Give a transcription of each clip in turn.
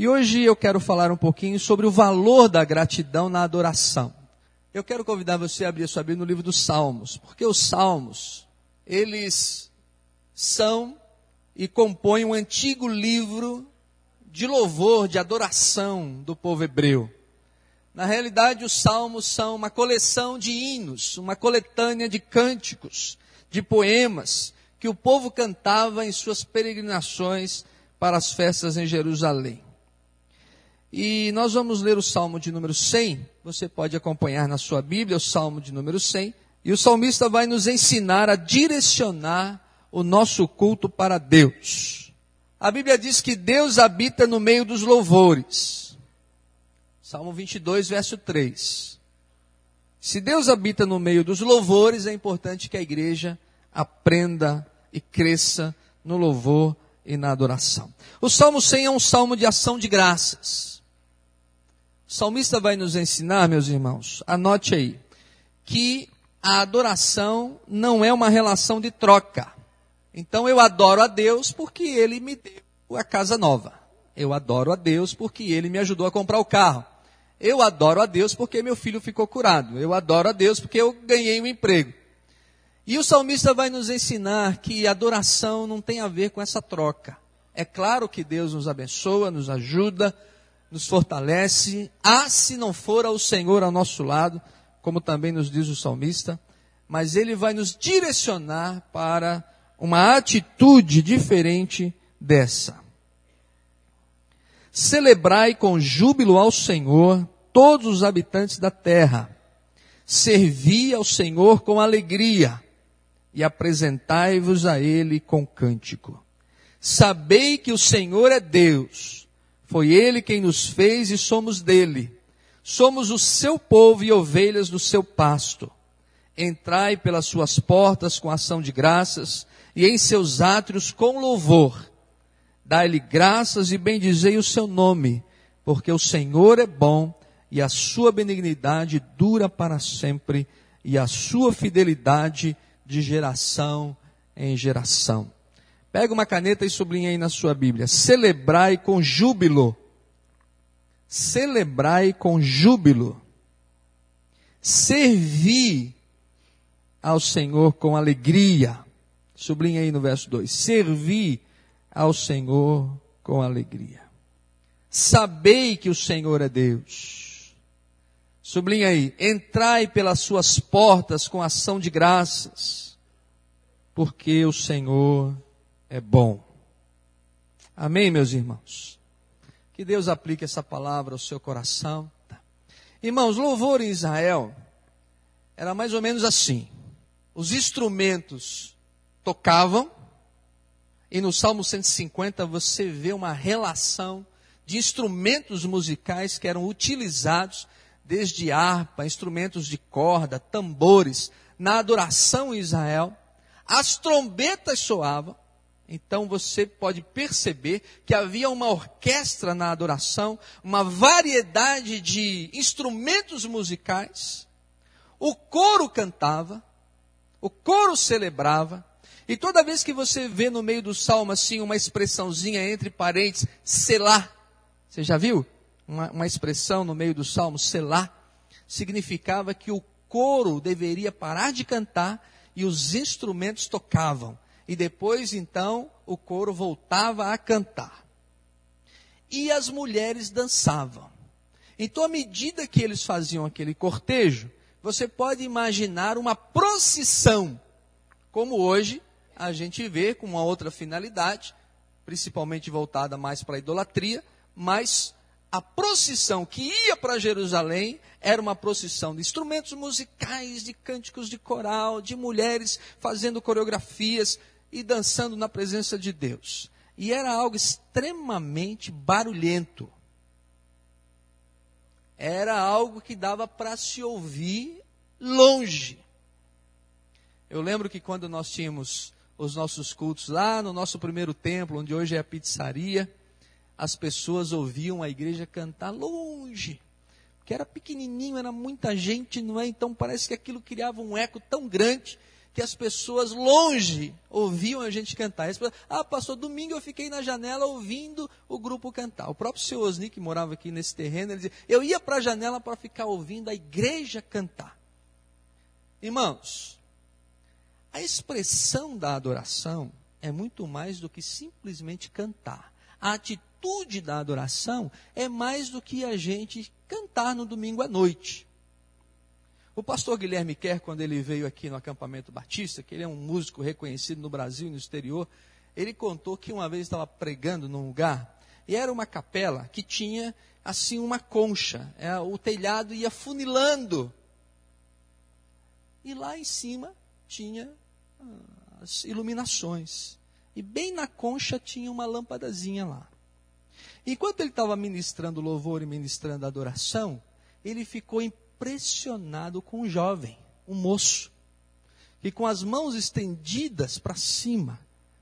E hoje eu quero falar um pouquinho sobre o valor da gratidão na adoração. Eu quero convidar você a abrir a sua Bíblia no livro dos Salmos, porque os Salmos, eles são e compõem um antigo livro de louvor, de adoração do povo hebreu. Na realidade, os salmos são uma coleção de hinos, uma coletânea de cânticos, de poemas que o povo cantava em suas peregrinações para as festas em Jerusalém. E nós vamos ler o salmo de número 100. Você pode acompanhar na sua Bíblia o salmo de número 100. E o salmista vai nos ensinar a direcionar o nosso culto para Deus. A Bíblia diz que Deus habita no meio dos louvores. Salmo 22, verso 3. Se Deus habita no meio dos louvores, é importante que a igreja aprenda e cresça no louvor e na adoração. O Salmo 100 é um salmo de ação de graças. O salmista vai nos ensinar, meus irmãos, anote aí, que a adoração não é uma relação de troca. Então eu adoro a Deus porque ele me deu a casa nova. Eu adoro a Deus porque ele me ajudou a comprar o carro. Eu adoro a Deus porque meu filho ficou curado. Eu adoro a Deus porque eu ganhei um emprego. E o salmista vai nos ensinar que adoração não tem a ver com essa troca. É claro que Deus nos abençoa, nos ajuda, nos fortalece. Ah, se não for o Senhor ao nosso lado, como também nos diz o salmista, mas ele vai nos direcionar para uma atitude diferente dessa. Celebrai com júbilo ao Senhor todos os habitantes da terra. Servi ao Senhor com alegria e apresentai-vos a Ele com cântico. Sabei que o Senhor é Deus. Foi Ele quem nos fez e somos dele. Somos o seu povo e ovelhas do seu pasto. Entrai pelas suas portas com ação de graças e em seus átrios com louvor. Dai-lhe graças e bendizei o seu nome, porque o Senhor é bom e a sua benignidade dura para sempre e a sua fidelidade de geração em geração. Pega uma caneta e sublinha aí na sua Bíblia. Celebrai com júbilo. Celebrai com júbilo. Servi ao Senhor com alegria. Sublinha aí no verso 2. Servi ao Senhor com alegria. Sabei que o Senhor é Deus. Sublinha aí. Entrai pelas suas portas com ação de graças, porque o Senhor é bom. Amém, meus irmãos? Que Deus aplique essa palavra ao seu coração. Irmãos, louvor em Israel era mais ou menos assim. Os instrumentos tocavam, e no Salmo 150 você vê uma relação de instrumentos musicais que eram utilizados, desde harpa, instrumentos de corda, tambores, na adoração em Israel. As trombetas soavam, então você pode perceber que havia uma orquestra na adoração, uma variedade de instrumentos musicais. O coro cantava, o coro celebrava, e toda vez que você vê no meio do salmo assim uma expressãozinha entre parênteses, selar, você já viu? Uma, uma expressão no meio do salmo, selar, significava que o coro deveria parar de cantar e os instrumentos tocavam. E depois, então, o coro voltava a cantar. E as mulheres dançavam. Então, à medida que eles faziam aquele cortejo, você pode imaginar uma procissão, como hoje a gente vê com uma outra finalidade, principalmente voltada mais para a idolatria, mas a procissão que ia para Jerusalém era uma procissão de instrumentos musicais, de cânticos de coral, de mulheres fazendo coreografias e dançando na presença de Deus. E era algo extremamente barulhento. Era algo que dava para se ouvir longe. Eu lembro que quando nós tínhamos os nossos cultos lá no nosso primeiro templo, onde hoje é a pizzaria, as pessoas ouviam a igreja cantar longe, porque era pequenininho, era muita gente, não é? Então parece que aquilo criava um eco tão grande que as pessoas longe ouviam a gente cantar. Pessoas, ah, pastor, domingo eu fiquei na janela ouvindo o grupo cantar. O próprio senhor Osni, que morava aqui nesse terreno, ele dizia, eu ia para a janela para ficar ouvindo a igreja cantar. Irmãos, a expressão da adoração é muito mais do que simplesmente cantar. A atitude da adoração é mais do que a gente cantar no domingo à noite. O pastor Guilherme Kerr, quando ele veio aqui no acampamento batista, que ele é um músico reconhecido no Brasil e no exterior, ele contou que uma vez estava pregando num lugar e era uma capela que tinha assim uma concha, é, o telhado ia funilando. E lá em cima tinha ah, as iluminações. E bem na concha tinha uma lâmpadazinha lá. Enquanto ele estava ministrando louvor e ministrando adoração, ele ficou impressionado com um jovem, um moço, que com as mãos estendidas para cima,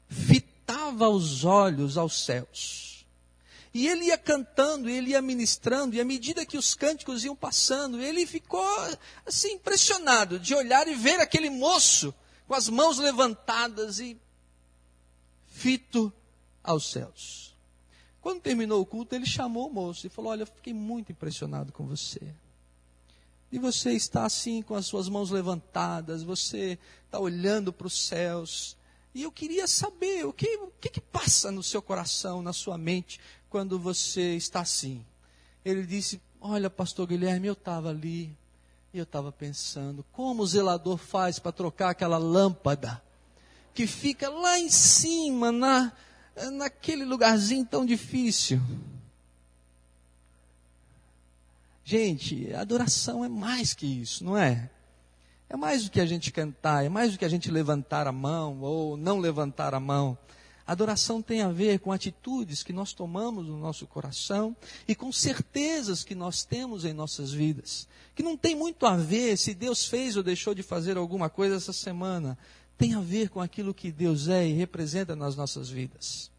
fitava os olhos aos céus. E ele ia cantando, ele ia ministrando, e à medida que os cânticos iam passando, ele ficou assim impressionado de olhar e ver aquele moço com as mãos levantadas e fito aos céus. Quando terminou o culto, ele chamou o moço e falou: Olha, eu fiquei muito impressionado com você. E você está assim com as suas mãos levantadas, você está olhando para os céus. E eu queria saber o que, o que, que passa no seu coração, na sua mente, quando você está assim. Ele disse: Olha, pastor Guilherme, eu estava ali e eu estava pensando, como o zelador faz para trocar aquela lâmpada que fica lá em cima, na, naquele lugarzinho tão difícil. Gente, adoração é mais que isso, não é? É mais do que a gente cantar, é mais do que a gente levantar a mão ou não levantar a mão. Adoração tem a ver com atitudes que nós tomamos no nosso coração e com certezas que nós temos em nossas vidas. Que não tem muito a ver se Deus fez ou deixou de fazer alguma coisa essa semana. Tem a ver com aquilo que Deus é e representa nas nossas vidas.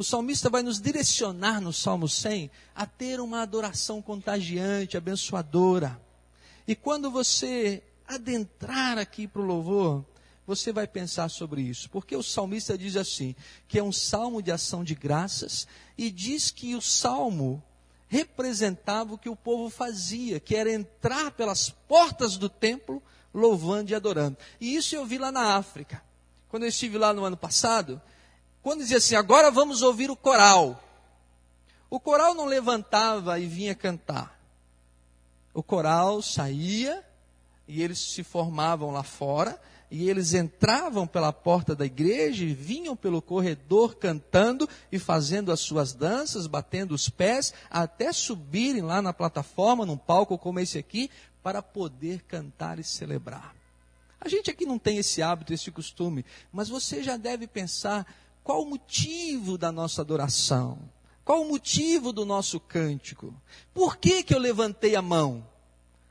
O salmista vai nos direcionar no Salmo 100 a ter uma adoração contagiante, abençoadora. E quando você adentrar aqui para o louvor, você vai pensar sobre isso. Porque o salmista diz assim: que é um salmo de ação de graças, e diz que o salmo representava o que o povo fazia, que era entrar pelas portas do templo louvando e adorando. E isso eu vi lá na África. Quando eu estive lá no ano passado, quando dizia assim, agora vamos ouvir o coral. O coral não levantava e vinha cantar. O coral saía e eles se formavam lá fora e eles entravam pela porta da igreja e vinham pelo corredor cantando e fazendo as suas danças, batendo os pés, até subirem lá na plataforma, num palco como esse aqui, para poder cantar e celebrar. A gente aqui não tem esse hábito, esse costume, mas você já deve pensar qual o motivo da nossa adoração? Qual o motivo do nosso cântico? Por que, que eu levantei a mão?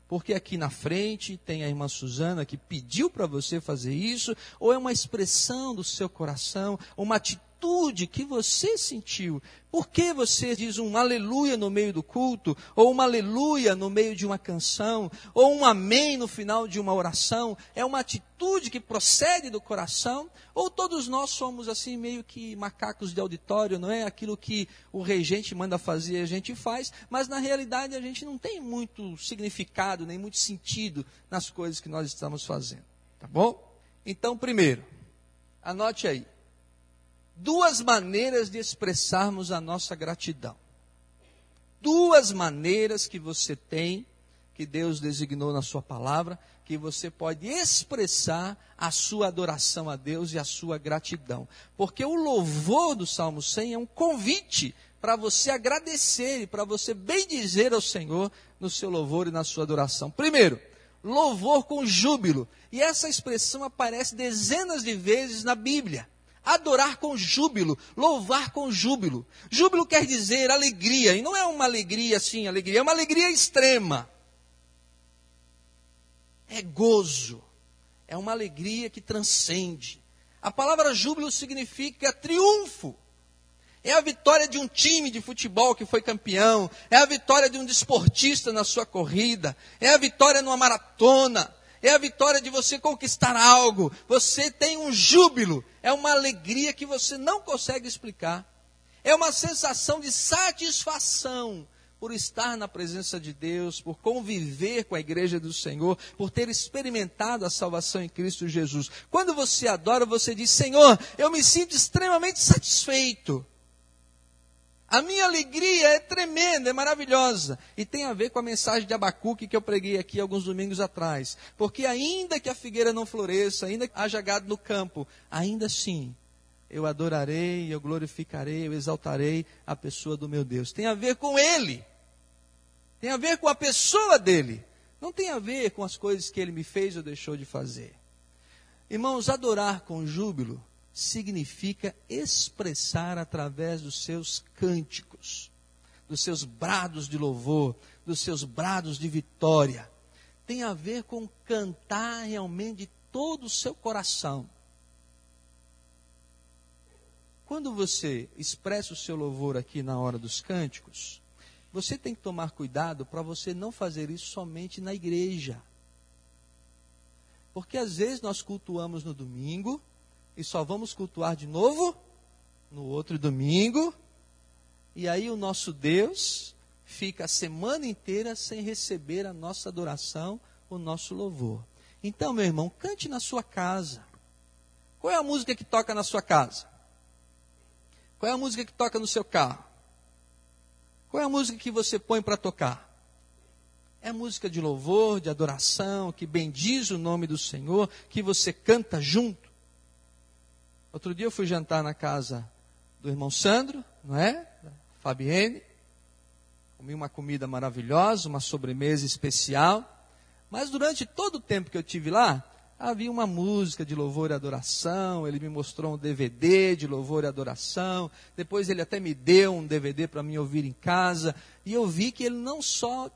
Porque aqui na frente tem a irmã Suzana que pediu para você fazer isso, ou é uma expressão do seu coração, uma atitude atitude que você sentiu. Por que você diz um aleluia no meio do culto, ou uma aleluia no meio de uma canção, ou um amém no final de uma oração? É uma atitude que procede do coração? Ou todos nós somos assim meio que macacos de auditório, não é? Aquilo que o regente manda fazer, a gente faz, mas na realidade a gente não tem muito significado, nem muito sentido nas coisas que nós estamos fazendo. Tá bom? Então, primeiro, anote aí duas maneiras de expressarmos a nossa gratidão. Duas maneiras que você tem, que Deus designou na Sua palavra, que você pode expressar a sua adoração a Deus e a sua gratidão. Porque o louvor do Salmo 100 é um convite para você agradecer e para você bendizer ao Senhor no seu louvor e na sua adoração. Primeiro, louvor com júbilo. E essa expressão aparece dezenas de vezes na Bíblia adorar com júbilo, louvar com júbilo. Júbilo quer dizer alegria, e não é uma alegria assim, alegria, é uma alegria extrema. É gozo, é uma alegria que transcende. A palavra júbilo significa triunfo. É a vitória de um time de futebol que foi campeão, é a vitória de um desportista na sua corrida, é a vitória numa maratona, é a vitória de você conquistar algo. Você tem um júbilo, é uma alegria que você não consegue explicar. É uma sensação de satisfação por estar na presença de Deus, por conviver com a igreja do Senhor, por ter experimentado a salvação em Cristo Jesus. Quando você adora, você diz: Senhor, eu me sinto extremamente satisfeito. A minha alegria é tremenda, é maravilhosa. E tem a ver com a mensagem de Abacuque que eu preguei aqui alguns domingos atrás. Porque ainda que a figueira não floresça, ainda que haja gado no campo, ainda assim eu adorarei, eu glorificarei, eu exaltarei a pessoa do meu Deus. Tem a ver com Ele. Tem a ver com a pessoa dele. Não tem a ver com as coisas que ele me fez ou deixou de fazer. Irmãos, adorar com júbilo significa expressar através dos seus cânticos, dos seus brados de louvor, dos seus brados de vitória. Tem a ver com cantar realmente de todo o seu coração. Quando você expressa o seu louvor aqui na hora dos cânticos, você tem que tomar cuidado para você não fazer isso somente na igreja. Porque às vezes nós cultuamos no domingo e só vamos cultuar de novo no outro domingo. E aí o nosso Deus fica a semana inteira sem receber a nossa adoração, o nosso louvor. Então, meu irmão, cante na sua casa. Qual é a música que toca na sua casa? Qual é a música que toca no seu carro? Qual é a música que você põe para tocar? É música de louvor, de adoração, que bendiz o nome do Senhor, que você canta junto. Outro dia eu fui jantar na casa do irmão Sandro, não é? Fabienne. Comi uma comida maravilhosa, uma sobremesa especial. Mas durante todo o tempo que eu tive lá, havia uma música de louvor e adoração. Ele me mostrou um DVD de louvor e adoração. Depois ele até me deu um DVD para mim ouvir em casa. E eu vi que ele não só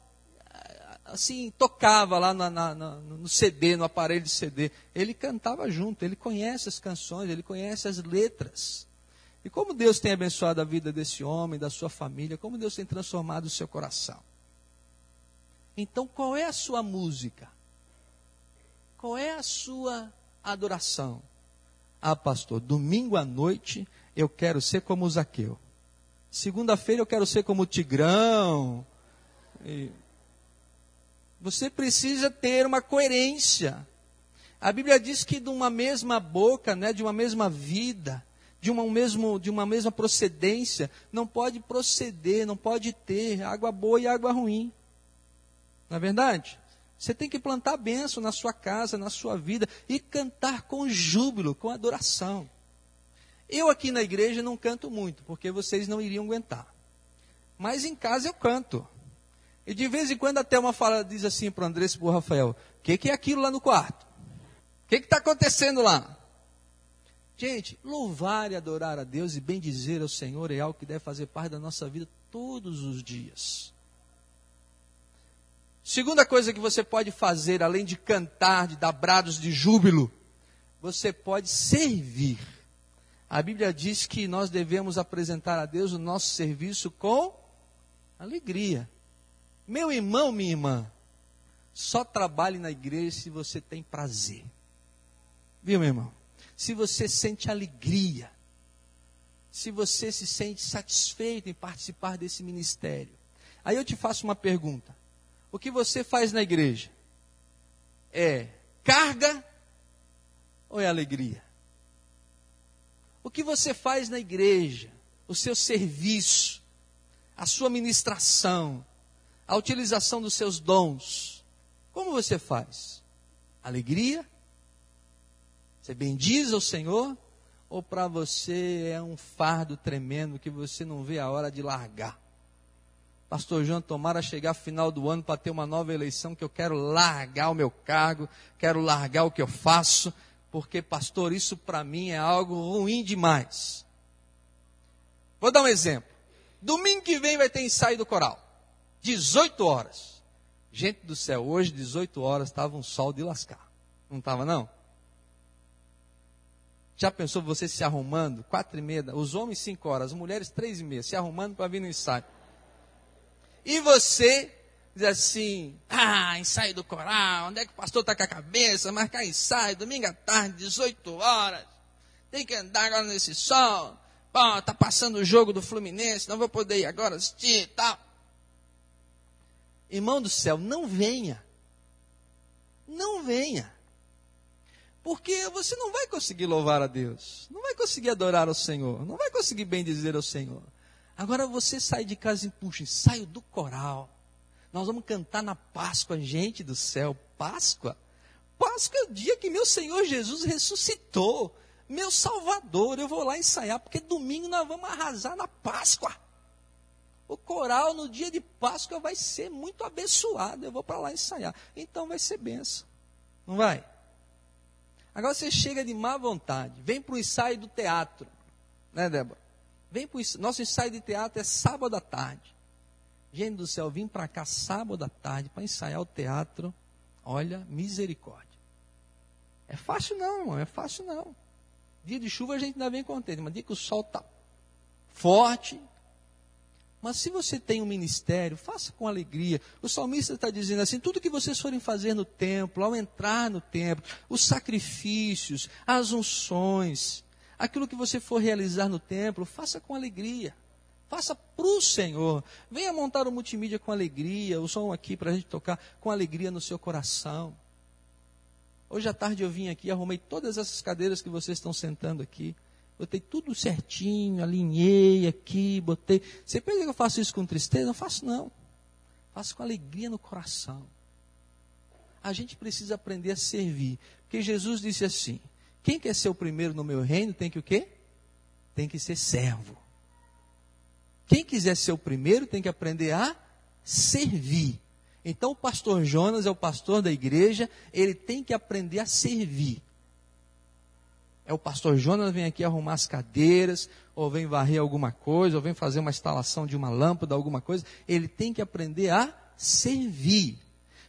assim, tocava lá na, na, no CD, no aparelho de CD. Ele cantava junto, ele conhece as canções, ele conhece as letras. E como Deus tem abençoado a vida desse homem, da sua família, como Deus tem transformado o seu coração. Então, qual é a sua música? Qual é a sua adoração? Ah, pastor, domingo à noite eu quero ser como o Zaqueu. Segunda-feira eu quero ser como o Tigrão. E você precisa ter uma coerência. A Bíblia diz que de uma mesma boca, né, de uma mesma vida, de uma, mesmo, de uma mesma procedência, não pode proceder, não pode ter água boa e água ruim. Não é verdade? Você tem que plantar bênção na sua casa, na sua vida e cantar com júbilo, com adoração. Eu aqui na igreja não canto muito, porque vocês não iriam aguentar. Mas em casa eu canto. E de vez em quando até uma fala diz assim para o Andrés e para o Rafael: O que, que, é aquilo lá no quarto? O que está acontecendo lá? Gente, louvar e adorar a Deus e bendizer ao Senhor é algo que deve fazer parte da nossa vida todos os dias. Segunda coisa que você pode fazer, além de cantar, de dar brados de júbilo, você pode servir. A Bíblia diz que nós devemos apresentar a Deus o nosso serviço com alegria. Meu irmão, minha irmã, só trabalhe na igreja se você tem prazer. Viu, meu irmão? Se você sente alegria, se você se sente satisfeito em participar desse ministério. Aí eu te faço uma pergunta: o que você faz na igreja? É carga ou é alegria? O que você faz na igreja, o seu serviço, a sua ministração, a utilização dos seus dons, como você faz? Alegria? Você bendiz ao Senhor? Ou para você é um fardo tremendo que você não vê a hora de largar? Pastor João, tomara chegar final do ano para ter uma nova eleição que eu quero largar o meu cargo, quero largar o que eu faço, porque, pastor, isso para mim é algo ruim demais. Vou dar um exemplo. Domingo que vem vai ter ensaio do coral. 18 horas. Gente do céu, hoje, 18 horas, estava um sol de lascar. Não estava, não? Já pensou você se arrumando, quatro e meia, os homens cinco horas, as mulheres três e meia, se arrumando para vir no ensaio. E você diz assim: ah, ensaio do coral, onde é que o pastor está com a cabeça? Marcar ensaio, domingo à tarde, 18 horas. Tem que andar agora nesse sol. Pô, tá passando o jogo do Fluminense, não vou poder ir agora assistir e tal. Irmão do céu, não venha. Não venha. Porque você não vai conseguir louvar a Deus, não vai conseguir adorar ao Senhor, não vai conseguir bem dizer ao Senhor. Agora você sai de casa e puxa, saio do coral. Nós vamos cantar na Páscoa, gente do céu, Páscoa. Páscoa é o dia que meu Senhor Jesus ressuscitou, meu Salvador. Eu vou lá ensaiar, porque domingo nós vamos arrasar na Páscoa. O coral no dia de Páscoa vai ser muito abençoado. Eu vou para lá ensaiar. Então vai ser benção. Não vai? Agora você chega de má vontade, vem para o ensaio do teatro. Né, Débora? Vem para o Nosso ensaio de teatro é sábado à tarde. Gente do céu, vim para cá sábado à tarde para ensaiar o teatro. Olha, misericórdia. É fácil não, irmão, é fácil não. Dia de chuva a gente ainda vem contente, mas dia que o sol está forte. Mas se você tem um ministério, faça com alegria. O salmista está dizendo assim: tudo que vocês forem fazer no templo, ao entrar no templo, os sacrifícios, as unções, aquilo que você for realizar no templo, faça com alegria. Faça para o Senhor. Venha montar o multimídia com alegria, o som aqui para a gente tocar com alegria no seu coração. Hoje à tarde eu vim aqui, arrumei todas essas cadeiras que vocês estão sentando aqui. Botei tudo certinho, alinhei aqui, botei. Você pensa que eu faço isso com tristeza? Não faço não. Faço com alegria no coração. A gente precisa aprender a servir. Porque Jesus disse assim: quem quer ser o primeiro no meu reino tem que o quê? Tem que ser servo. Quem quiser ser o primeiro tem que aprender a servir. Então o pastor Jonas é o pastor da igreja, ele tem que aprender a servir. É o pastor Jonas vem aqui arrumar as cadeiras, ou vem varrer alguma coisa, ou vem fazer uma instalação de uma lâmpada, alguma coisa. Ele tem que aprender a servir.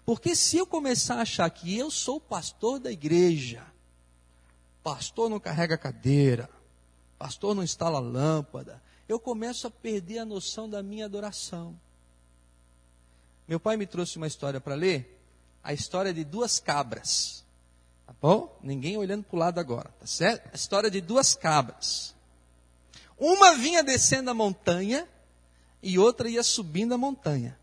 Porque se eu começar a achar que eu sou pastor da igreja, pastor não carrega cadeira, pastor não instala lâmpada, eu começo a perder a noção da minha adoração. Meu pai me trouxe uma história para ler, a história de duas cabras. Tá bom? Ninguém olhando para o lado agora, tá certo? A história de duas cabras. Uma vinha descendo a montanha e outra ia subindo a montanha.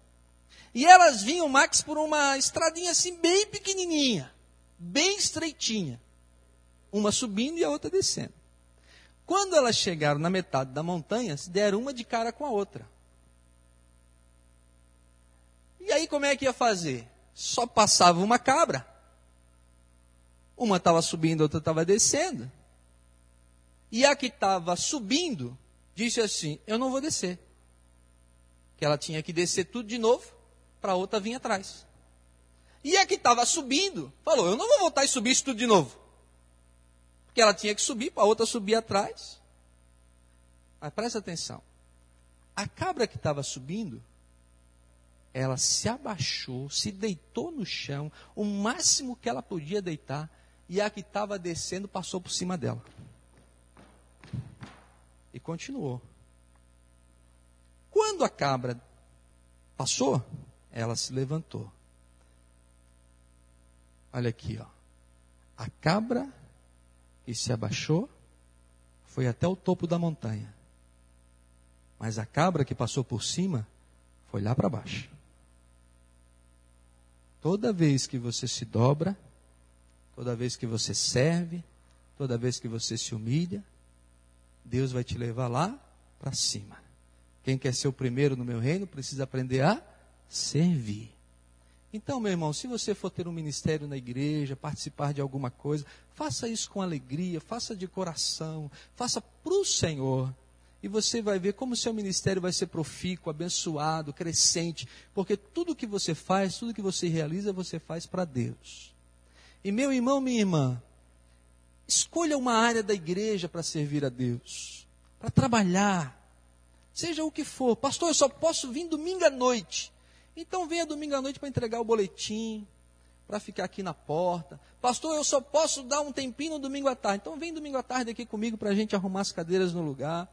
E elas vinham, Max, por uma estradinha assim bem pequenininha, bem estreitinha. Uma subindo e a outra descendo. Quando elas chegaram na metade da montanha, se deram uma de cara com a outra. E aí como é que ia fazer? Só passava uma cabra. Uma estava subindo, a outra estava descendo. E a que estava subindo disse assim: Eu não vou descer. Que ela tinha que descer tudo de novo para a outra vir atrás. E a que estava subindo falou: Eu não vou voltar e subir isso tudo de novo. Porque ela tinha que subir, para a outra subir atrás. Mas presta atenção. A cabra que estava subindo, ela se abaixou, se deitou no chão, o máximo que ela podia deitar, e a que estava descendo passou por cima dela. E continuou. Quando a cabra passou, ela se levantou. Olha aqui, ó. A cabra e se abaixou, foi até o topo da montanha. Mas a cabra que passou por cima foi lá para baixo. Toda vez que você se dobra, toda vez que você serve, toda vez que você se humilha, Deus vai te levar lá para cima. Quem quer ser o primeiro no meu reino precisa aprender a servir. Então, meu irmão, se você for ter um ministério na igreja, participar de alguma coisa, faça isso com alegria, faça de coração, faça para o Senhor. E você vai ver como o seu ministério vai ser profícuo, abençoado, crescente, porque tudo que você faz, tudo que você realiza, você faz para Deus. E meu irmão, minha irmã, escolha uma área da igreja para servir a Deus, para trabalhar, seja o que for. Pastor, eu só posso vir domingo à noite. Então venha domingo à noite para entregar o boletim, para ficar aqui na porta. Pastor, eu só posso dar um tempinho no domingo à tarde. Então vem domingo à tarde aqui comigo para a gente arrumar as cadeiras no lugar.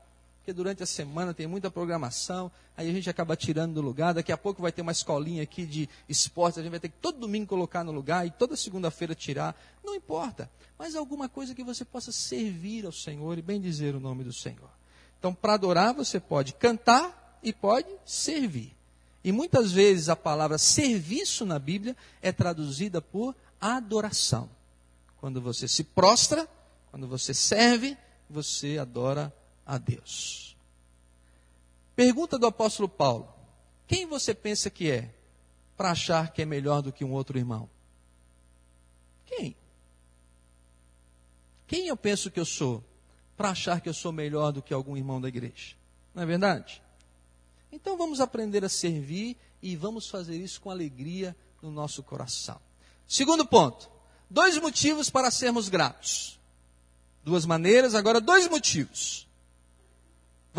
Porque durante a semana tem muita programação, aí a gente acaba tirando do lugar. Daqui a pouco vai ter uma escolinha aqui de esportes, a gente vai ter que todo domingo colocar no lugar e toda segunda-feira tirar. Não importa, mas alguma coisa que você possa servir ao Senhor e bem dizer o nome do Senhor. Então, para adorar, você pode cantar e pode servir. E muitas vezes a palavra serviço na Bíblia é traduzida por adoração. Quando você se prostra, quando você serve, você adora a Deus. Pergunta do apóstolo Paulo: Quem você pensa que é para achar que é melhor do que um outro irmão? Quem? Quem eu penso que eu sou para achar que eu sou melhor do que algum irmão da igreja? Não é verdade? Então vamos aprender a servir e vamos fazer isso com alegria no nosso coração. Segundo ponto, dois motivos para sermos gratos. Duas maneiras, agora dois motivos.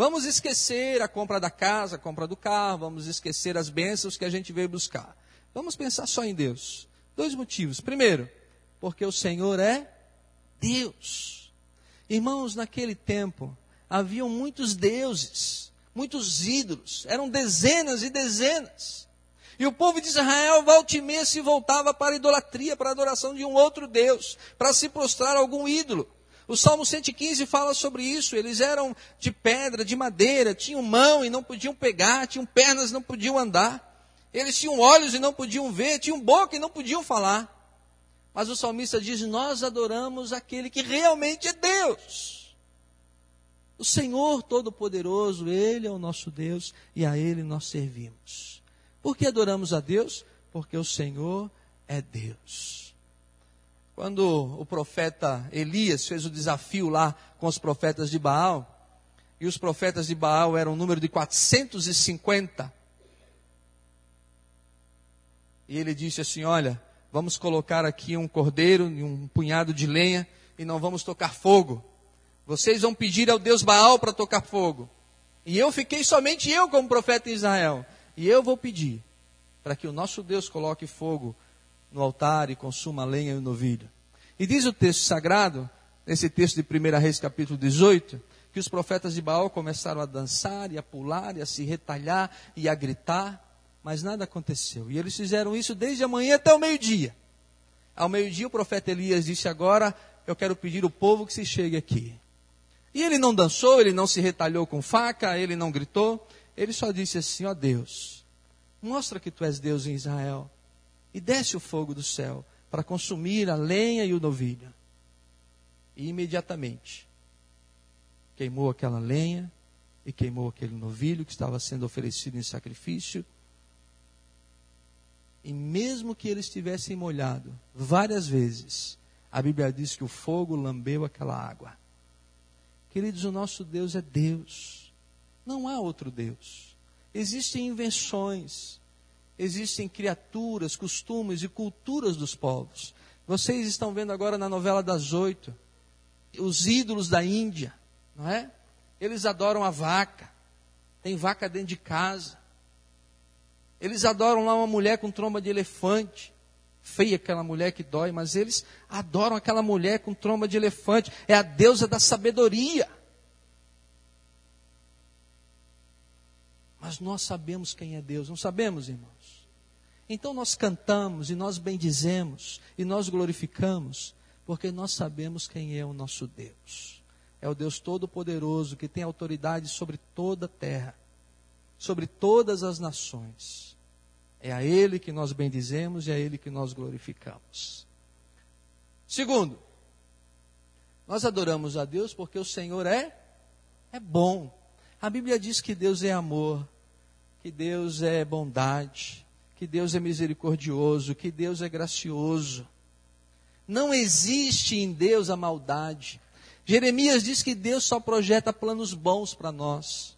Vamos esquecer a compra da casa, a compra do carro, vamos esquecer as bênçãos que a gente veio buscar. Vamos pensar só em Deus. Dois motivos. Primeiro, porque o Senhor é Deus. Irmãos, naquele tempo haviam muitos deuses, muitos ídolos, eram dezenas e dezenas. E o povo de Israel, volta e se voltava para a idolatria, para a adoração de um outro Deus, para se prostrar a algum ídolo. O Salmo 115 fala sobre isso. Eles eram de pedra, de madeira, tinham mão e não podiam pegar, tinham pernas e não podiam andar. Eles tinham olhos e não podiam ver, tinham boca e não podiam falar. Mas o salmista diz: Nós adoramos aquele que realmente é Deus. O Senhor Todo-Poderoso, Ele é o nosso Deus e a Ele nós servimos. Por que adoramos a Deus? Porque o Senhor é Deus. Quando o profeta Elias fez o desafio lá com os profetas de Baal, e os profetas de Baal eram um número de 450. E ele disse assim: Olha, vamos colocar aqui um cordeiro e um punhado de lenha e não vamos tocar fogo. Vocês vão pedir ao Deus Baal para tocar fogo. E eu fiquei somente eu como profeta em Israel. E eu vou pedir para que o nosso Deus coloque fogo no altar e consuma a lenha e o novilho. E diz o texto sagrado, nesse texto de 1 Reis capítulo 18, que os profetas de Baal começaram a dançar e a pular e a se retalhar e a gritar, mas nada aconteceu. E eles fizeram isso desde a manhã até o meio-dia. Ao meio-dia o profeta Elias disse agora, eu quero pedir o povo que se chegue aqui. E ele não dançou, ele não se retalhou com faca, ele não gritou, ele só disse assim, ó Deus, mostra que tu és Deus em Israel e desce o fogo do céu para consumir a lenha e o novilho. E imediatamente queimou aquela lenha e queimou aquele novilho que estava sendo oferecido em sacrifício. E mesmo que ele estivesse molhado várias vezes, a Bíblia diz que o fogo lambeu aquela água. Queridos, o nosso Deus é Deus. Não há outro Deus. Existem invenções, existem criaturas, costumes e culturas dos povos. Vocês estão vendo agora na novela das oito, os ídolos da Índia, não é? Eles adoram a vaca, tem vaca dentro de casa. Eles adoram lá uma mulher com tromba de elefante. Feia aquela mulher que dói, mas eles adoram aquela mulher com tromba de elefante. É a deusa da sabedoria. Mas nós sabemos quem é Deus, não sabemos, irmão? Então nós cantamos e nós bendizemos e nós glorificamos, porque nós sabemos quem é o nosso Deus. É o Deus Todo-Poderoso que tem autoridade sobre toda a terra, sobre todas as nações. É a Ele que nós bendizemos e é a Ele que nós glorificamos. Segundo, nós adoramos a Deus porque o Senhor é é bom. A Bíblia diz que Deus é amor, que Deus é bondade, que Deus é misericordioso, que Deus é gracioso. Não existe em Deus a maldade. Jeremias diz que Deus só projeta planos bons para nós.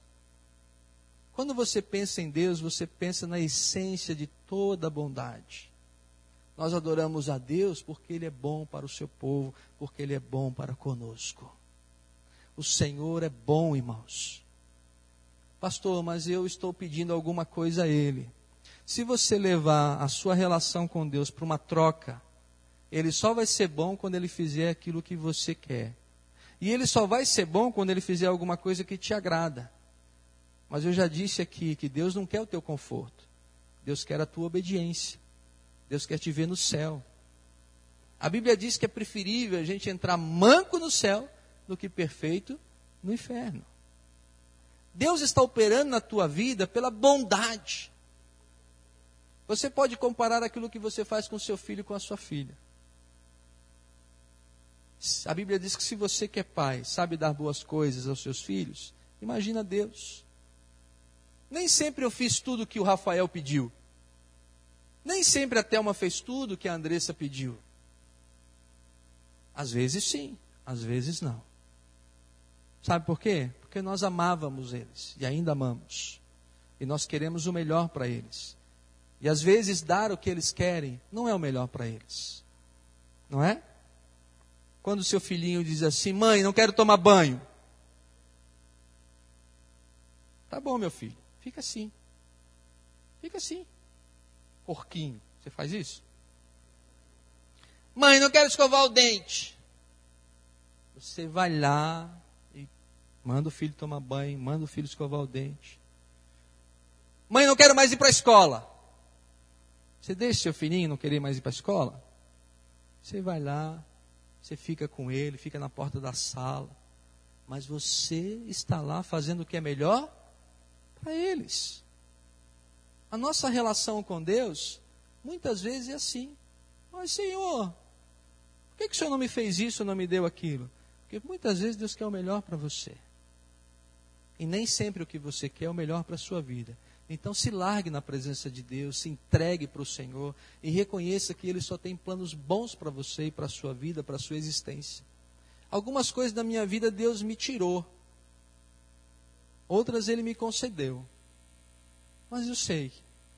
Quando você pensa em Deus, você pensa na essência de toda a bondade. Nós adoramos a Deus porque Ele é bom para o seu povo, porque Ele é bom para conosco. O Senhor é bom, irmãos. Pastor, mas eu estou pedindo alguma coisa a Ele. Se você levar a sua relação com Deus para uma troca, ele só vai ser bom quando ele fizer aquilo que você quer. E ele só vai ser bom quando ele fizer alguma coisa que te agrada. Mas eu já disse aqui que Deus não quer o teu conforto. Deus quer a tua obediência. Deus quer te ver no céu. A Bíblia diz que é preferível a gente entrar manco no céu do que perfeito no inferno. Deus está operando na tua vida pela bondade. Você pode comparar aquilo que você faz com seu filho com a sua filha. A Bíblia diz que se você que é pai sabe dar boas coisas aos seus filhos, imagina Deus. Nem sempre eu fiz tudo o que o Rafael pediu. Nem sempre a Thelma fez tudo o que a Andressa pediu. Às vezes sim, às vezes não. Sabe por quê? Porque nós amávamos eles e ainda amamos. E nós queremos o melhor para eles. E às vezes dar o que eles querem não é o melhor para eles. Não é? Quando seu filhinho diz assim: Mãe, não quero tomar banho. Tá bom, meu filho, fica assim. Fica assim. Porquinho, você faz isso? Mãe, não quero escovar o dente. Você vai lá e manda o filho tomar banho, manda o filho escovar o dente. Mãe, não quero mais ir para a escola. Você deixa seu filhinho não querer mais ir para a escola? Você vai lá, você fica com ele, fica na porta da sala, mas você está lá fazendo o que é melhor para eles. A nossa relação com Deus, muitas vezes é assim. Mas, Senhor, por que, que o Senhor não me fez isso, não me deu aquilo? Porque muitas vezes Deus quer o melhor para você. E nem sempre o que você quer é o melhor para a sua vida. Então se largue na presença de Deus, se entregue para o Senhor e reconheça que Ele só tem planos bons para você e para a sua vida, para a sua existência. Algumas coisas da minha vida Deus me tirou, outras Ele me concedeu. Mas eu sei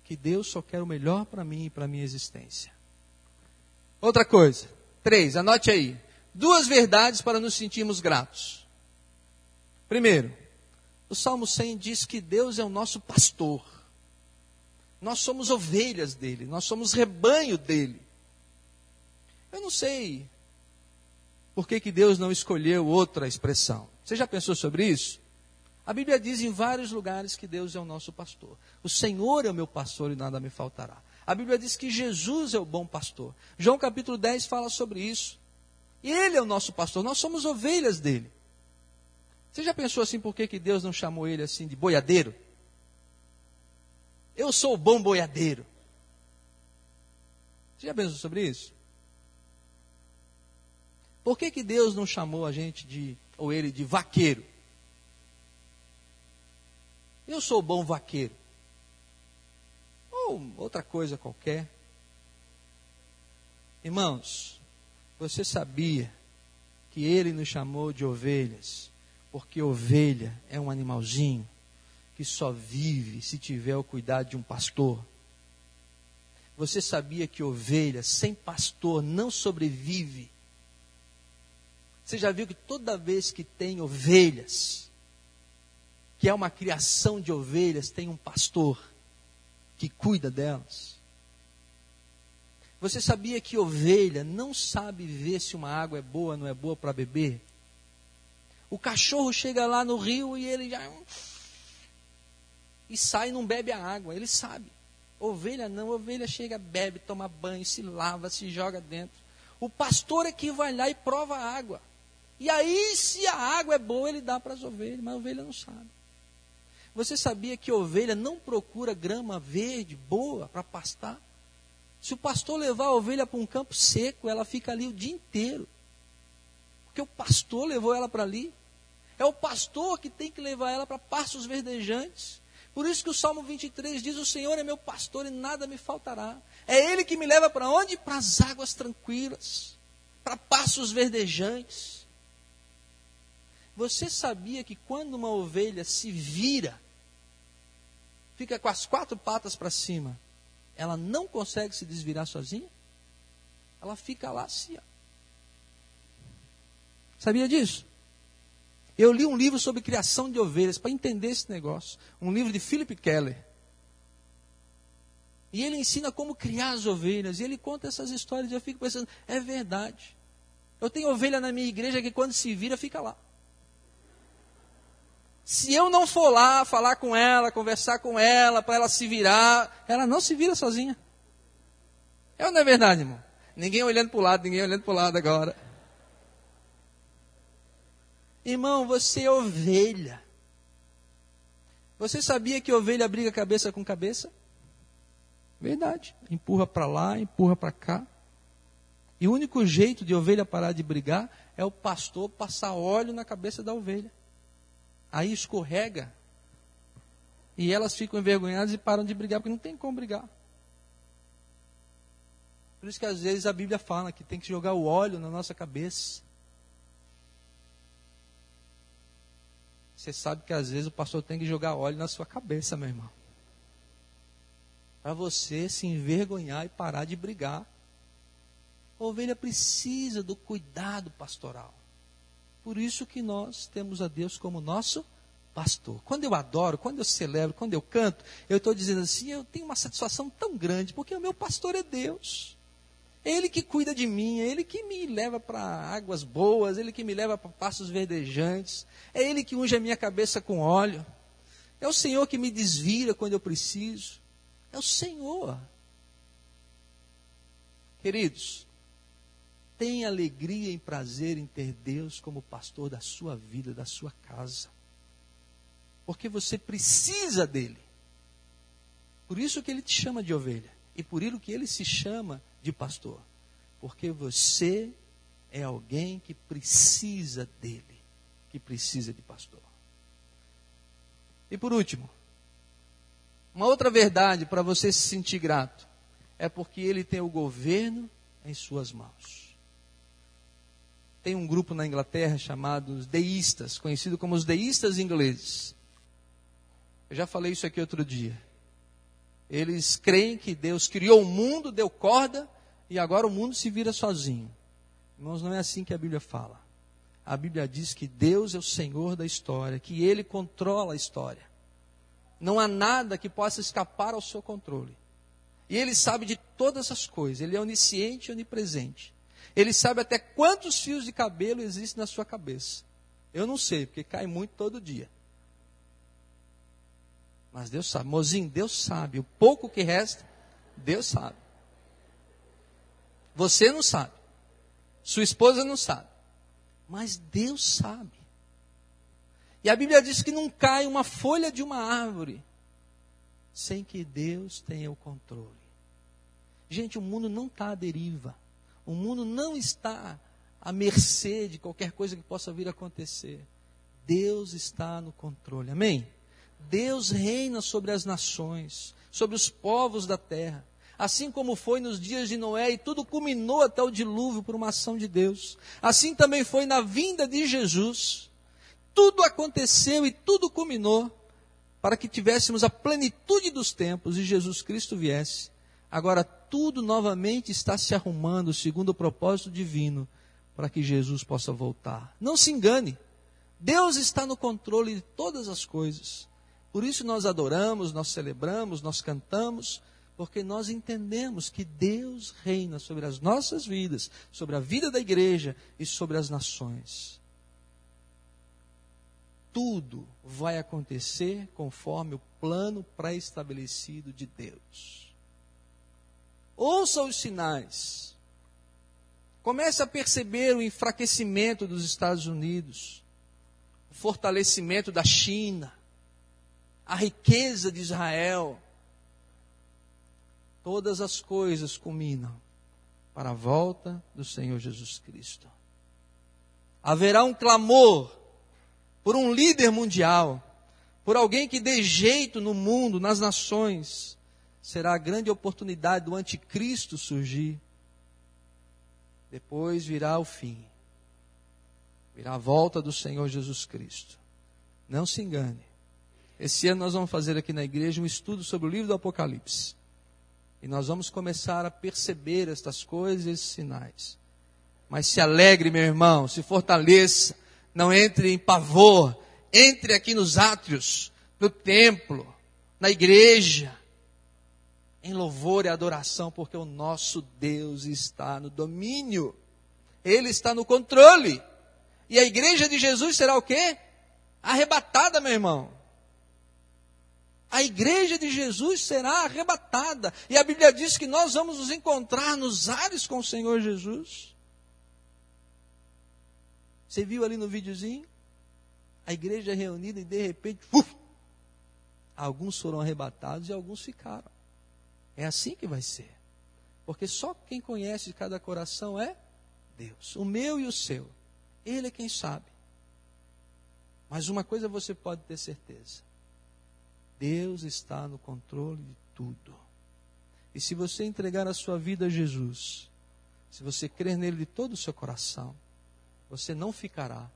que Deus só quer o melhor para mim e para a minha existência. Outra coisa, três, anote aí. Duas verdades para nos sentirmos gratos. Primeiro, o Salmo 100 diz que Deus é o nosso pastor. Nós somos ovelhas dele, nós somos rebanho dele. Eu não sei por que, que Deus não escolheu outra expressão. Você já pensou sobre isso? A Bíblia diz em vários lugares que Deus é o nosso pastor. O Senhor é o meu pastor e nada me faltará. A Bíblia diz que Jesus é o bom pastor. João capítulo 10 fala sobre isso. Ele é o nosso pastor, nós somos ovelhas dele. Você já pensou assim por que, que Deus não chamou ele assim de boiadeiro? Eu sou o bom boiadeiro. Você já pensou sobre isso? Por que, que Deus não chamou a gente de, ou ele, de vaqueiro? Eu sou o bom vaqueiro. Ou outra coisa qualquer. Irmãos, você sabia que ele nos chamou de ovelhas porque ovelha é um animalzinho que só vive se tiver o cuidado de um pastor. Você sabia que ovelha sem pastor não sobrevive? Você já viu que toda vez que tem ovelhas, que é uma criação de ovelhas, tem um pastor que cuida delas? Você sabia que ovelha não sabe ver se uma água é boa ou não é boa para beber? O cachorro chega lá no rio e ele já. E sai e não bebe a água, ele sabe. Ovelha não, ovelha chega, bebe, toma banho, se lava, se joga dentro. O pastor é que vai lá e prova a água. E aí, se a água é boa, ele dá para as ovelhas, mas a ovelha não sabe. Você sabia que ovelha não procura grama verde, boa, para pastar? Se o pastor levar a ovelha para um campo seco, ela fica ali o dia inteiro. Porque o pastor levou ela para ali. É o pastor que tem que levar ela para pastos verdejantes. Por isso que o Salmo 23 diz: O Senhor é meu pastor e nada me faltará. É Ele que me leva para onde? Para as águas tranquilas, para pastos verdejantes. Você sabia que quando uma ovelha se vira, fica com as quatro patas para cima, ela não consegue se desvirar sozinha? Ela fica lá assim. Ó. Sabia disso? Eu li um livro sobre criação de ovelhas para entender esse negócio. Um livro de Philip Keller. E ele ensina como criar as ovelhas. E ele conta essas histórias e eu fico pensando, é verdade. Eu tenho ovelha na minha igreja que quando se vira, fica lá. Se eu não for lá falar com ela, conversar com ela, para ela se virar, ela não se vira sozinha. É ou não é verdade, irmão? Ninguém olhando para o lado, ninguém olhando para o lado agora. Irmão, você é ovelha. Você sabia que ovelha briga cabeça com cabeça? Verdade. Empurra para lá, empurra para cá. E o único jeito de ovelha parar de brigar é o pastor passar óleo na cabeça da ovelha. Aí escorrega. E elas ficam envergonhadas e param de brigar, porque não tem como brigar. Por isso que às vezes a Bíblia fala que tem que jogar o óleo na nossa cabeça. Você sabe que às vezes o pastor tem que jogar óleo na sua cabeça, meu irmão. Para você se envergonhar e parar de brigar. A ovelha precisa do cuidado pastoral. Por isso que nós temos a Deus como nosso pastor. Quando eu adoro, quando eu celebro, quando eu canto, eu estou dizendo assim, eu tenho uma satisfação tão grande, porque o meu pastor é Deus. Ele que cuida de mim, é Ele que me leva para águas boas, Ele que me leva para passos verdejantes, é Ele que unge a minha cabeça com óleo, é o Senhor que me desvira quando eu preciso, é o Senhor. Queridos, tenha alegria e prazer em ter Deus como pastor da sua vida, da sua casa, porque você precisa dele. Por isso que ele te chama de ovelha e por isso que ele se chama de pastor. Porque você é alguém que precisa dele, que precisa de pastor. E por último, uma outra verdade para você se sentir grato é porque ele tem o governo em suas mãos. Tem um grupo na Inglaterra chamado os deístas, conhecido como os deístas ingleses. Eu já falei isso aqui outro dia. Eles creem que Deus criou o mundo, deu corda e agora o mundo se vira sozinho. Irmãos, não é assim que a Bíblia fala. A Bíblia diz que Deus é o Senhor da história, que Ele controla a história. Não há nada que possa escapar ao seu controle. E Ele sabe de todas as coisas. Ele é onisciente e onipresente. Ele sabe até quantos fios de cabelo existem na sua cabeça. Eu não sei, porque cai muito todo dia. Mas Deus sabe. Mozinho, Deus sabe. O pouco que resta, Deus sabe. Você não sabe. Sua esposa não sabe. Mas Deus sabe. E a Bíblia diz que não cai uma folha de uma árvore sem que Deus tenha o controle. Gente, o mundo não está à deriva. O mundo não está à mercê de qualquer coisa que possa vir a acontecer. Deus está no controle. Amém? Deus reina sobre as nações, sobre os povos da terra assim como foi nos dias de Noé, e tudo culminou até o dilúvio por uma ação de Deus. Assim também foi na vinda de Jesus. Tudo aconteceu e tudo culminou para que tivéssemos a plenitude dos tempos e Jesus Cristo viesse. Agora tudo novamente está se arrumando segundo o propósito divino para que Jesus possa voltar. Não se engane. Deus está no controle de todas as coisas. Por isso nós adoramos, nós celebramos, nós cantamos, porque nós entendemos que Deus reina sobre as nossas vidas, sobre a vida da igreja e sobre as nações. Tudo vai acontecer conforme o plano pré-estabelecido de Deus. Ouça os sinais. Comece a perceber o enfraquecimento dos Estados Unidos, o fortalecimento da China, a riqueza de Israel, todas as coisas culminam para a volta do Senhor Jesus Cristo. Haverá um clamor por um líder mundial, por alguém que dê jeito no mundo, nas nações. Será a grande oportunidade do anticristo surgir. Depois virá o fim. Virá a volta do Senhor Jesus Cristo. Não se engane. Esse ano nós vamos fazer aqui na igreja um estudo sobre o livro do Apocalipse. E nós vamos começar a perceber estas coisas, esses sinais. Mas se alegre, meu irmão, se fortaleça, não entre em pavor, entre aqui nos átrios, no templo, na igreja, em louvor e adoração, porque o nosso Deus está no domínio. Ele está no controle. E a igreja de Jesus será o quê? Arrebatada, meu irmão. A igreja de Jesus será arrebatada. E a Bíblia diz que nós vamos nos encontrar nos ares com o Senhor Jesus. Você viu ali no videozinho? A igreja reunida e de repente, uf, alguns foram arrebatados e alguns ficaram. É assim que vai ser. Porque só quem conhece cada coração é Deus, o meu e o seu. Ele é quem sabe. Mas uma coisa você pode ter certeza: Deus está no controle de tudo. E se você entregar a sua vida a Jesus, se você crer nele de todo o seu coração, você não ficará.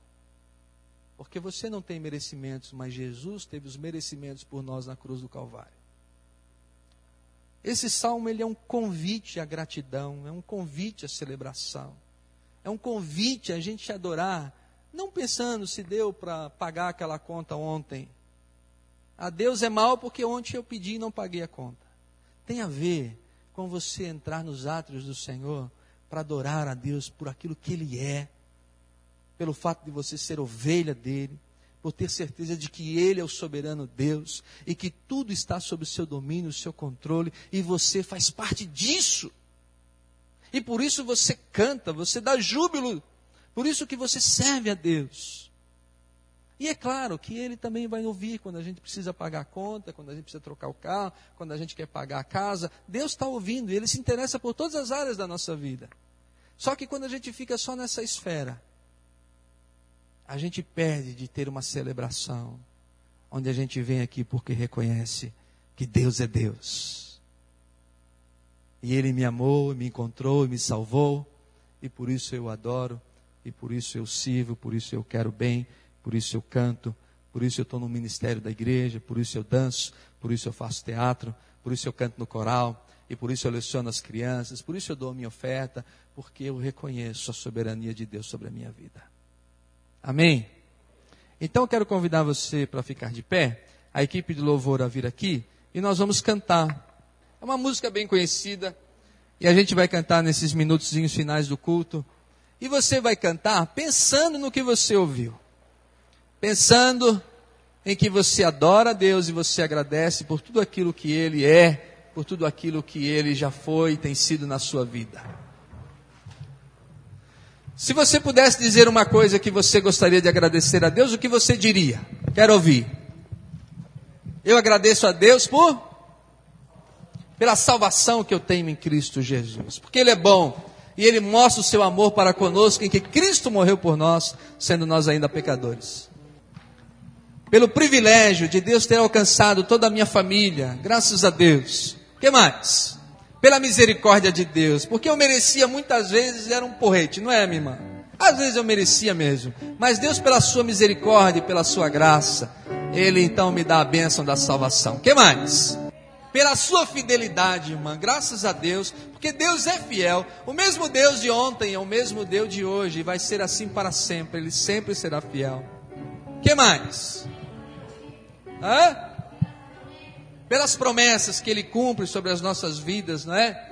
Porque você não tem merecimentos, mas Jesus teve os merecimentos por nós na cruz do Calvário. Esse salmo ele é um convite à gratidão, é um convite à celebração. É um convite a gente adorar, não pensando se deu para pagar aquela conta ontem. A Deus é mal porque ontem eu pedi e não paguei a conta. Tem a ver com você entrar nos átrios do Senhor para adorar a Deus por aquilo que Ele é, pelo fato de você ser ovelha dele, por ter certeza de que Ele é o soberano Deus e que tudo está sob o seu domínio, o seu controle, e você faz parte disso. E por isso você canta, você dá júbilo. Por isso que você serve a Deus. E é claro que Ele também vai ouvir quando a gente precisa pagar a conta, quando a gente precisa trocar o carro, quando a gente quer pagar a casa. Deus está ouvindo e Ele se interessa por todas as áreas da nossa vida. Só que quando a gente fica só nessa esfera, a gente perde de ter uma celebração, onde a gente vem aqui porque reconhece que Deus é Deus e ele me amou, me encontrou, me salvou, e por isso eu adoro, e por isso eu sirvo, por isso eu quero bem, por isso eu canto, por isso eu estou no ministério da igreja, por isso eu danço, por isso eu faço teatro, por isso eu canto no coral, e por isso eu leciono as crianças, por isso eu dou a minha oferta, porque eu reconheço a soberania de Deus sobre a minha vida. Amém? Então eu quero convidar você para ficar de pé, a equipe de louvor a vir aqui, e nós vamos cantar é uma música bem conhecida e a gente vai cantar nesses minutos finais do culto. E você vai cantar pensando no que você ouviu. Pensando em que você adora a Deus e você agradece por tudo aquilo que Ele é, por tudo aquilo que Ele já foi e tem sido na sua vida. Se você pudesse dizer uma coisa que você gostaria de agradecer a Deus, o que você diria? Quero ouvir. Eu agradeço a Deus por pela salvação que eu tenho em Cristo Jesus. Porque Ele é bom e Ele mostra o seu amor para conosco em que Cristo morreu por nós, sendo nós ainda pecadores. Pelo privilégio de Deus ter alcançado toda a minha família, graças a Deus. que mais? Pela misericórdia de Deus, porque eu merecia muitas vezes, era um porrete, não é, minha irmã? Às vezes eu merecia mesmo, mas Deus, pela sua misericórdia e pela sua graça, Ele então me dá a bênção da salvação. que mais? pela sua fidelidade, irmã. Graças a Deus, porque Deus é fiel. O mesmo Deus de ontem é o mesmo Deus de hoje e vai ser assim para sempre. Ele sempre será fiel. Que mais? Hã? Pelas promessas que ele cumpre sobre as nossas vidas, não é?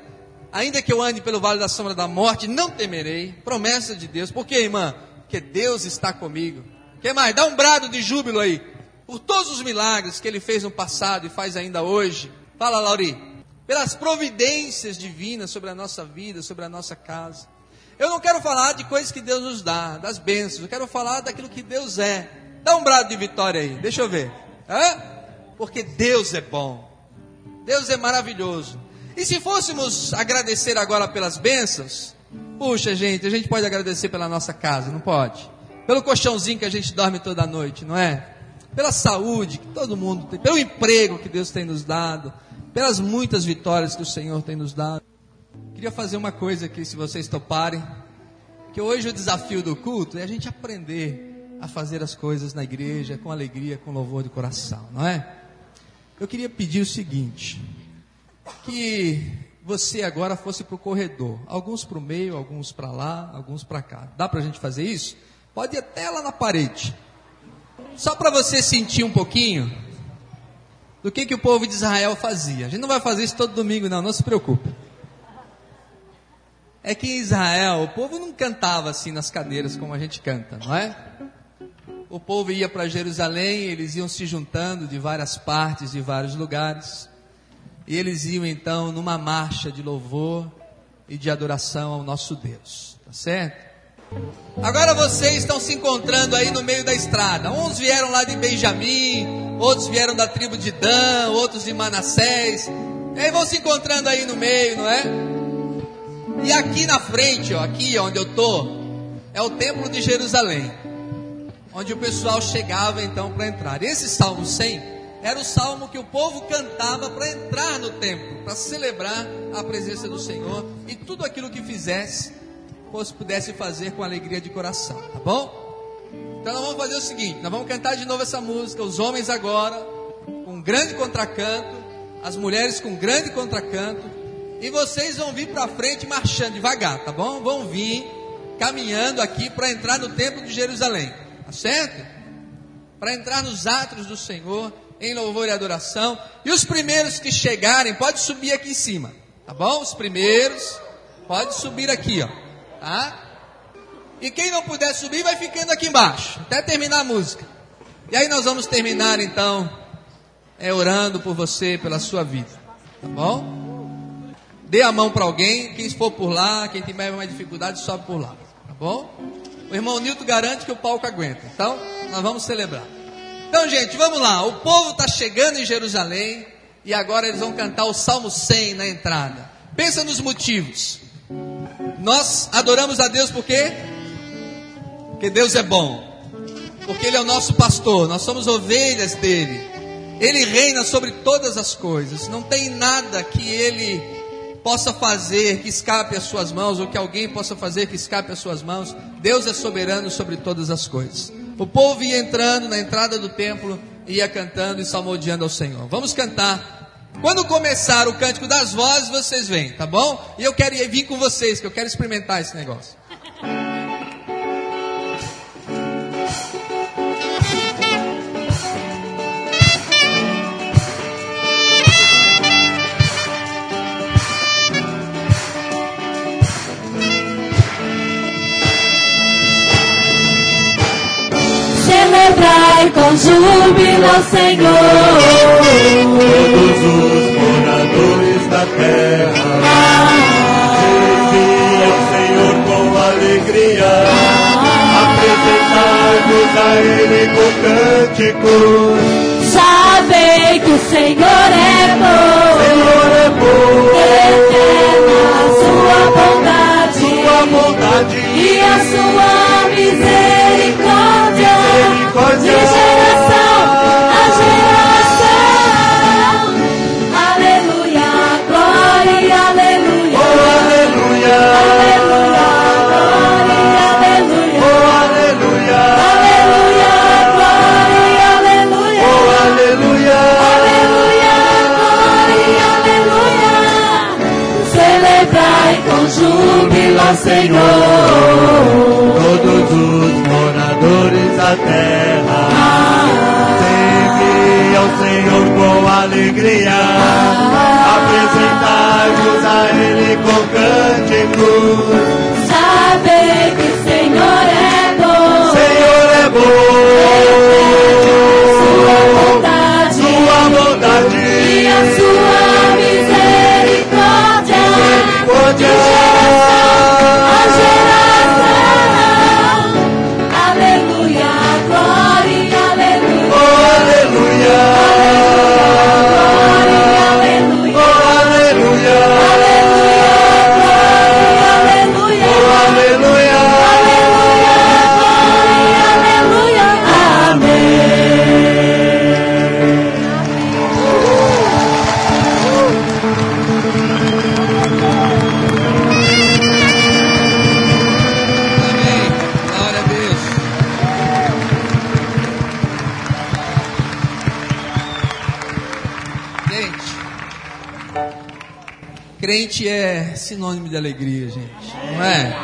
Ainda que eu ande pelo vale da sombra da morte, não temerei. Promessa de Deus. Por quê, irmã? Porque Deus está comigo. Que mais? Dá um brado de júbilo aí. Por todos os milagres que ele fez no passado e faz ainda hoje. Fala, Lauri. Pelas providências divinas sobre a nossa vida, sobre a nossa casa. Eu não quero falar de coisas que Deus nos dá, das bênçãos. Eu quero falar daquilo que Deus é. Dá um brado de vitória aí, deixa eu ver. Hã? Porque Deus é bom. Deus é maravilhoso. E se fôssemos agradecer agora pelas bênçãos, puxa, gente, a gente pode agradecer pela nossa casa, não pode? Pelo colchãozinho que a gente dorme toda noite, não é? Pela saúde que todo mundo tem, pelo emprego que Deus tem nos dado, pelas muitas vitórias que o Senhor tem nos dado. Queria fazer uma coisa aqui, se vocês toparem, que hoje o desafio do culto é a gente aprender a fazer as coisas na igreja com alegria, com louvor de coração, não é? Eu queria pedir o seguinte, que você agora fosse para o corredor, alguns para o meio, alguns para lá, alguns para cá. Dá para a gente fazer isso? Pode ir até lá na parede. Só para você sentir um pouquinho do que, que o povo de Israel fazia. A gente não vai fazer isso todo domingo, não, não se preocupe. é que em Israel o povo não cantava assim nas cadeiras como a gente canta, não é? O povo ia para Jerusalém, eles iam se juntando de várias partes, de vários lugares, e eles iam então numa marcha de louvor e de adoração ao nosso Deus, tá certo? Agora vocês estão se encontrando aí no meio da estrada. Uns vieram lá de Benjamim, outros vieram da tribo de Dan, outros de Manassés. E aí vão se encontrando aí no meio, não é? E aqui na frente, ó, aqui onde eu tô, é o templo de Jerusalém, onde o pessoal chegava então para entrar. Esse Salmo 100 era o salmo que o povo cantava para entrar no templo, para celebrar a presença do Senhor e tudo aquilo que fizesse fosse pudesse fazer com alegria de coração, tá bom? Então nós vamos fazer o seguinte, nós vamos cantar de novo essa música, os homens agora, com um grande contracanto, as mulheres com um grande contracanto, e vocês vão vir para frente marchando devagar, tá bom? Vão vir caminhando aqui para entrar no templo de Jerusalém, tá certo? Para entrar nos atos do Senhor em louvor e adoração. E os primeiros que chegarem, pode subir aqui em cima, tá bom? Os primeiros, pode subir aqui, ó. Tá? E quem não puder subir vai ficando aqui embaixo, até terminar a música. E aí nós vamos terminar então, é, orando por você, pela sua vida. Tá bom? Dê a mão para alguém, quem for por lá, quem tiver mais dificuldade, sobe por lá. Tá bom? O irmão Nilton garante que o palco aguenta. Então, nós vamos celebrar. Então, gente, vamos lá. O povo está chegando em Jerusalém e agora eles vão cantar o Salmo 100 na entrada. Pensa nos motivos. Nós adoramos a Deus por quê? Porque Deus é bom. Porque Ele é o nosso pastor, nós somos ovelhas dele. Ele reina sobre todas as coisas. Não tem nada que Ele possa fazer que escape às suas mãos, ou que alguém possa fazer que escape às suas mãos. Deus é soberano sobre todas as coisas. O povo ia entrando na entrada do templo, ia cantando e salmodiando ao Senhor. Vamos cantar quando começar o cântico das vozes, vocês vêm, tá bom? E eu quero vir com vocês, que eu quero experimentar esse negócio. Com júbilo ao Senhor. Todos os moradores da terra, servi ao Senhor com alegria, apresentai-vos a Ele com cânticos. Sabei que o Senhor é bom, Senhor é bom, eterna a sua bondade, sua bondade. E a sua misericórdia, misericórdia. de geração a geração. Aleluia, glória, aleluia, Oh, aleluia, aleluia, glória, aleluia. oh, aleluia, Aleluia, glória, aleluia. oh, aleluia. Aleluia, glória, aleluia. Celebrai com júbilo Senhor. Terra, sempre ao Senhor com alegria, apresentai-vos a Ele com cânticos. Crente é sinônimo de alegria, gente, não é?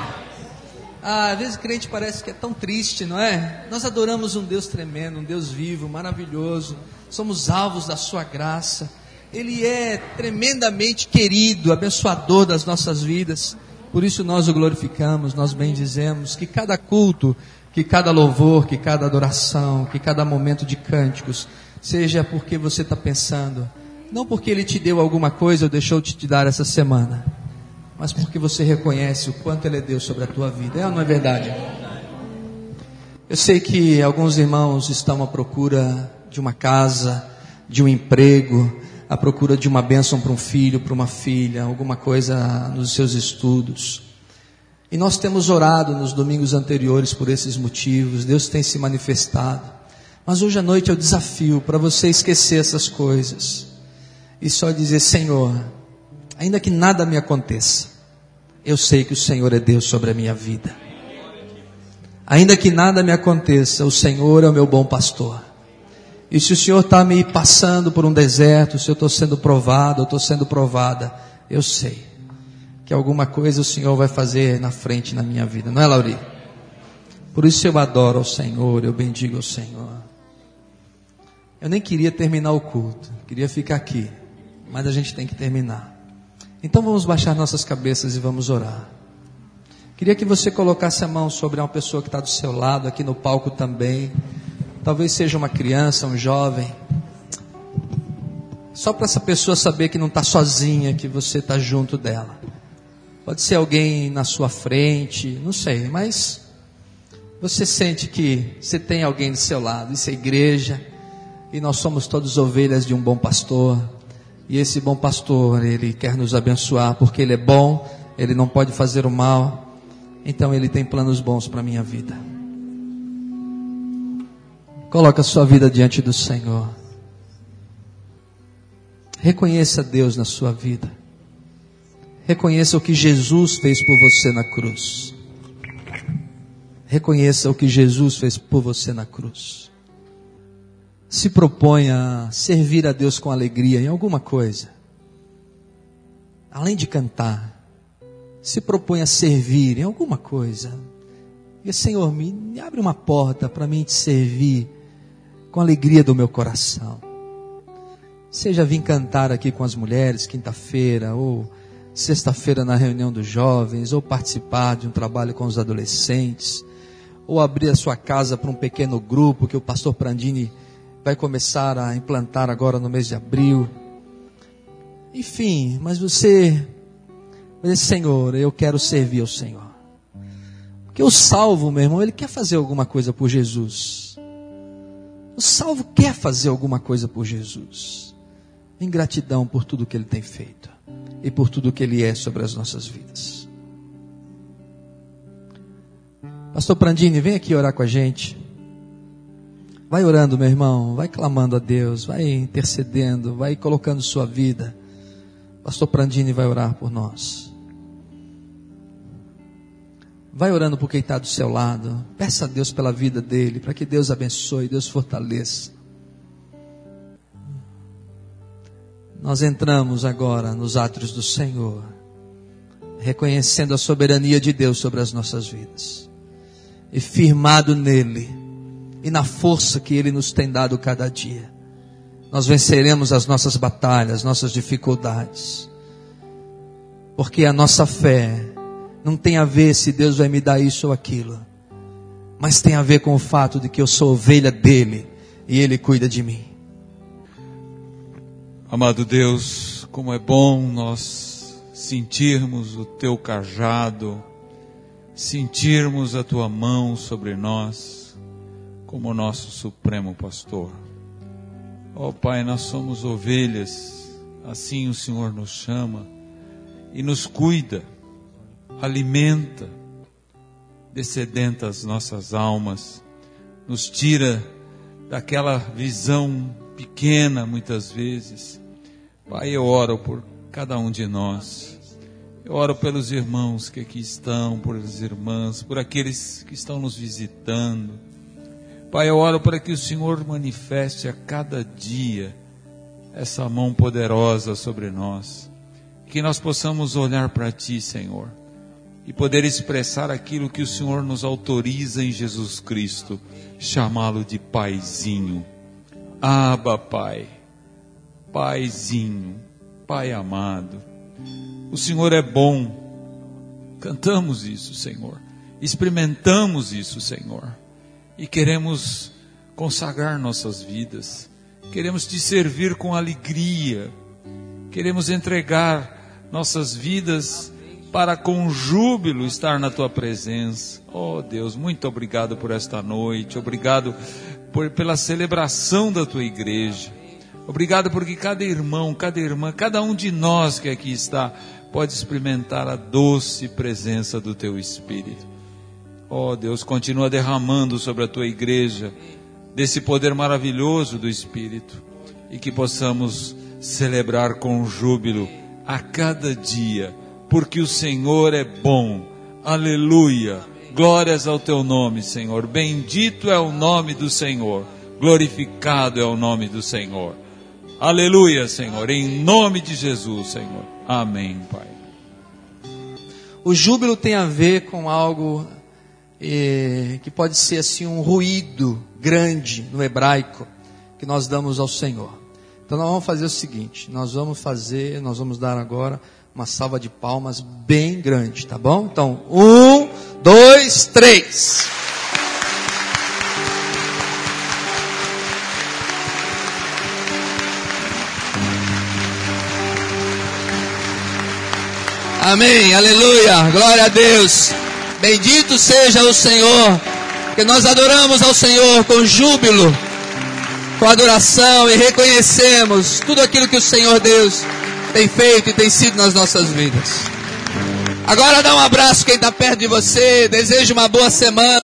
Ah, às vezes crente parece que é tão triste, não é? Nós adoramos um Deus tremendo, um Deus vivo, maravilhoso. Somos alvos da sua graça. Ele é tremendamente querido, abençoador das nossas vidas. Por isso nós o glorificamos, nós bendizemos que cada culto, que cada louvor, que cada adoração, que cada momento de cânticos, seja porque você está pensando, não porque ele te deu alguma coisa ou deixou de te dar essa semana, mas porque você reconhece o quanto ele é Deus sobre a tua vida. É ou não é verdade? Eu sei que alguns irmãos estão à procura de uma casa, de um emprego, à procura de uma bênção para um filho, para uma filha, alguma coisa nos seus estudos. E nós temos orado nos domingos anteriores por esses motivos, Deus tem se manifestado. Mas hoje à noite é o desafio para você esquecer essas coisas e só dizer: Senhor, ainda que nada me aconteça, eu sei que o Senhor é Deus sobre a minha vida. Ainda que nada me aconteça, o Senhor é o meu bom pastor. E se o Senhor está me passando por um deserto, se eu estou sendo provado, eu estou sendo provada, eu sei que alguma coisa o Senhor vai fazer na frente na minha vida, não é, Lauri? Por isso eu adoro ao Senhor, eu bendigo ao Senhor. Eu nem queria terminar o culto, queria ficar aqui, mas a gente tem que terminar. Então vamos baixar nossas cabeças e vamos orar. Queria que você colocasse a mão sobre uma pessoa que está do seu lado, aqui no palco também. Talvez seja uma criança, um jovem. Só para essa pessoa saber que não está sozinha, que você está junto dela. Pode ser alguém na sua frente, não sei, mas você sente que você tem alguém do seu lado. Isso é igreja, e nós somos todos ovelhas de um bom pastor. E esse bom pastor, ele quer nos abençoar, porque ele é bom, ele não pode fazer o mal, então ele tem planos bons para minha vida. Coloca a sua vida diante do Senhor. Reconheça Deus na sua vida. Reconheça o que Jesus fez por você na cruz. Reconheça o que Jesus fez por você na cruz. Se proponha a servir a Deus com alegria em alguma coisa. Além de cantar, se proponha a servir em alguma coisa. E Senhor, me abre uma porta para mim te servir com alegria do meu coração. Seja vir cantar aqui com as mulheres, quinta-feira, ou sexta-feira na reunião dos jovens, ou participar de um trabalho com os adolescentes, ou abrir a sua casa para um pequeno grupo que o pastor Prandini vai começar a implantar agora no mês de abril. Enfim, mas você, mas Senhor, eu quero servir ao Senhor. Porque o salvo, meu irmão, ele quer fazer alguma coisa por Jesus. O salvo quer fazer alguma coisa por Jesus. Em gratidão por tudo que ele tem feito e por tudo que ele é sobre as nossas vidas. Pastor Prandini, vem aqui orar com a gente. Vai orando, meu irmão, vai clamando a Deus, vai intercedendo, vai colocando sua vida. Pastor Prandini vai orar por nós. Vai orando por quem está do seu lado. Peça a Deus pela vida dele, para que Deus abençoe, Deus fortaleça. Nós entramos agora nos átrios do Senhor, reconhecendo a soberania de Deus sobre as nossas vidas, e firmado nele, e na força que ele nos tem dado cada dia. Nós venceremos as nossas batalhas, nossas dificuldades, porque a nossa fé não tem a ver se Deus vai me dar isso ou aquilo, mas tem a ver com o fato de que eu sou ovelha dele e ele cuida de mim. Amado Deus, como é bom nós sentirmos o teu cajado, sentirmos a tua mão sobre nós, como nosso supremo pastor. Ó oh, Pai, nós somos ovelhas, assim o Senhor nos chama e nos cuida alimenta, descedenta as nossas almas, nos tira daquela visão pequena muitas vezes. Pai, eu oro por cada um de nós. Eu oro pelos irmãos que aqui estão, por as irmãs, por aqueles que estão nos visitando. Pai, eu oro para que o Senhor manifeste a cada dia essa mão poderosa sobre nós. Que nós possamos olhar para Ti, Senhor e poder expressar aquilo que o Senhor nos autoriza em Jesus Cristo, chamá-lo de Paizinho. Aba, Pai, Paizinho, Pai amado. O Senhor é bom, Cantamos isso, Senhor. Experimentamos isso, Senhor. E queremos consagrar nossas vidas. Queremos te servir com alegria. Queremos entregar nossas vidas para com júbilo estar na tua presença. Oh Deus, muito obrigado por esta noite. Obrigado por, pela celebração da tua igreja. Obrigado porque cada irmão, cada irmã, cada um de nós que aqui está pode experimentar a doce presença do teu Espírito. Oh Deus, continua derramando sobre a tua igreja desse poder maravilhoso do Espírito e que possamos celebrar com júbilo a cada dia, porque o Senhor é bom. Aleluia. Glórias ao teu nome, Senhor. Bendito é o nome do Senhor. Glorificado é o nome do Senhor. Aleluia, Senhor. Em nome de Jesus, Senhor. Amém, Pai. O júbilo tem a ver com algo eh, que pode ser assim um ruído grande no hebraico que nós damos ao Senhor. Então nós vamos fazer o seguinte, nós vamos fazer, nós vamos dar agora uma salva de palmas bem grande, tá bom? Então, um, dois, três. Amém, aleluia, glória a Deus. Bendito seja o Senhor, que nós adoramos ao Senhor com júbilo, com adoração e reconhecemos tudo aquilo que o Senhor Deus tem feito e tem sido nas nossas vidas. Agora dá um abraço quem está perto de você, desejo uma boa semana.